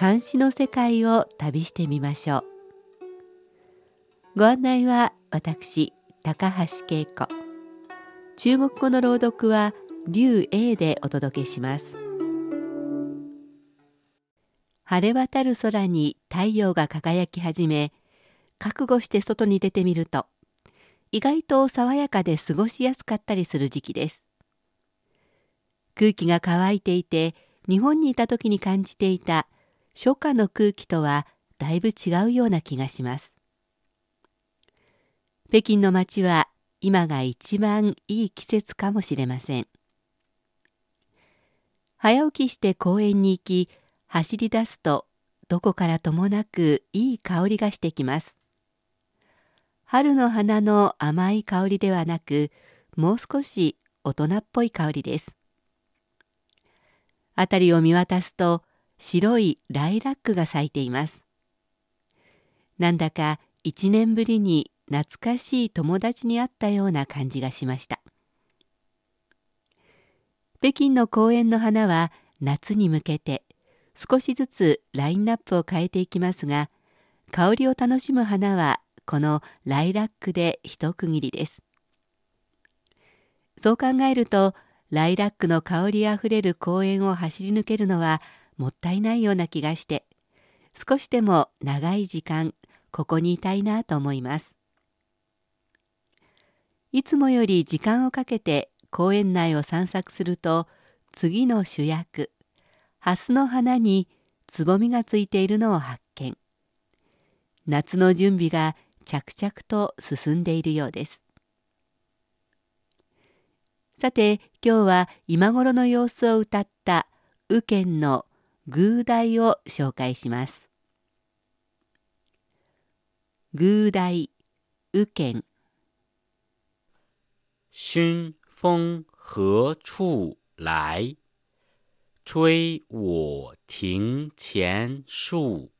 監視の世界を旅してみましょう。ご案内は私高橋恵子。中国語の朗読は劉英でお届けします。晴れ渡る空に太陽が輝き始め覚悟して外に出てみると意外と爽やかで過ごしやすかったりする時期です。空気が乾いていて日本にいた時に感じていた初夏の空気とはだいぶ違うような気がします。北京の街は今が一番いい季節かもしれません。早起きして公園に行き走り出すとどこからともなくいい香りがしてきます。春の花の甘い香りではなくもう少し大人っぽい香りです。辺りを見渡すと白いライラックが咲いています。なんだか一年ぶりに懐かしい友達に会ったような感じがしました。北京の公園の花は夏に向けて少しずつラインナップを変えていきますが香りを楽しむ花はこのライラックで一区切りです。そう考えるとライラックの香りあふれる公園を走り抜けるのはもったいないような気がして少しでも長い時間ここにいたいなと思います。いつもより時間をかけて公園内を散策すると次の主役蓮の花につぼみがついているのを発見。夏の準備が着々と進んでいるようです。さて今日は今頃の様子を歌った右賢の偶題を紹介します偶題右賢熏风何处来？吹我庭前树。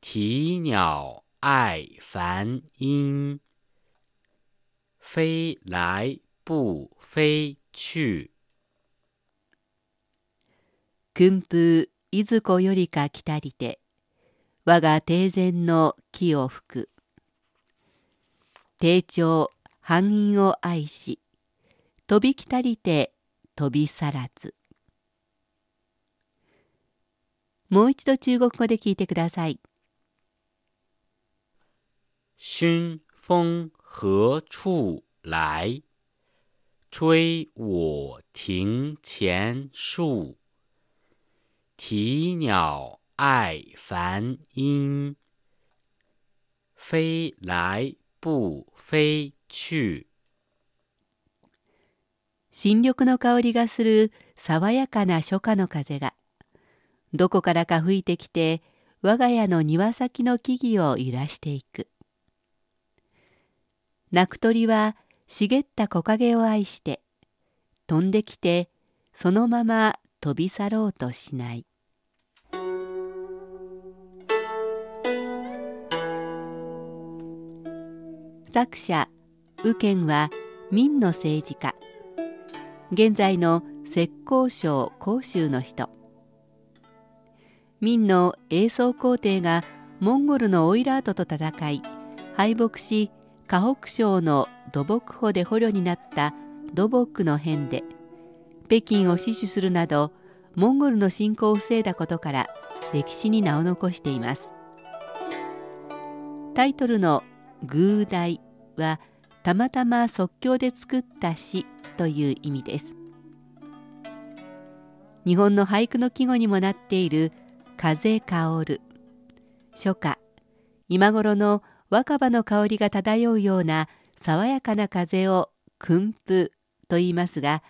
啼鸟爱繁音，飞来不飞去。訓風いずこよりか来たりて我が庭前の木を吹く定調繁陰を愛し飛び来たりて飛び去らずもう一度中国語で聞いてください。熏风何处来？吹我庭前树。啼鸟爱繁音，飞来不飞去。新緑の香りがする爽やかな初夏の風がどこからか吹いてきて我が家の庭先の木々を揺らしていく。泣く鳥は茂った木陰を愛して飛んできてそのまま飛び去ろうとしない。作者右賢は明の政治家。現在の浙江省広州の人。明の英宗皇帝がモンゴルのオイラートと戦い敗北し河北省の土木堡で捕虜になった土木の変で北京を死守するなどモンゴルの侵攻を防いだことから歴史に名を残しています。タイトルの「偶題」はたまたま即興で作った詩という意味です。日本の俳句の季語にもなっている風香る。初夏今頃の若葉の香りが漂うような爽やかな風を訓風と言いますが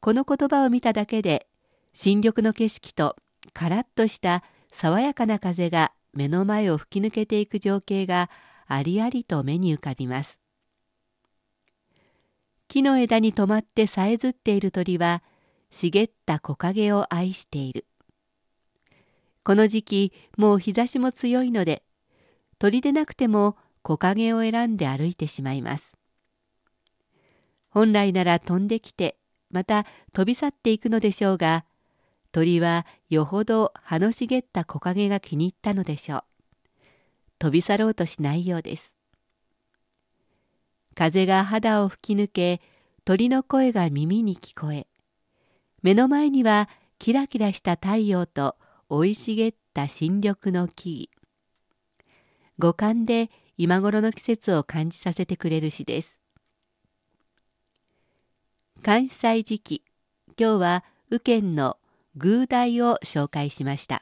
この言葉を見ただけで新緑の景色とカラッとした爽やかな風が目の前を吹き抜けていく情景がありありと目に浮かびます。木の枝に止まってさえずっている鳥は茂った木陰を愛している。この時期もう日差しも強いので鳥でなくても木陰を選んで歩いてしまいます。本来なら飛んできてまた飛び去っていくのでしょうが鳥はよほど葉の茂った木陰が気に入ったのでしょう。飛び去ろうとしないようです。風が肌を吹き抜け鳥の声が耳に聞こえ目の前にはキラキラした太陽と生い茂った新緑の木々五感で今頃の季節を感じさせてくれる詩です。関西時期今日は右県の偶題を紹介しました。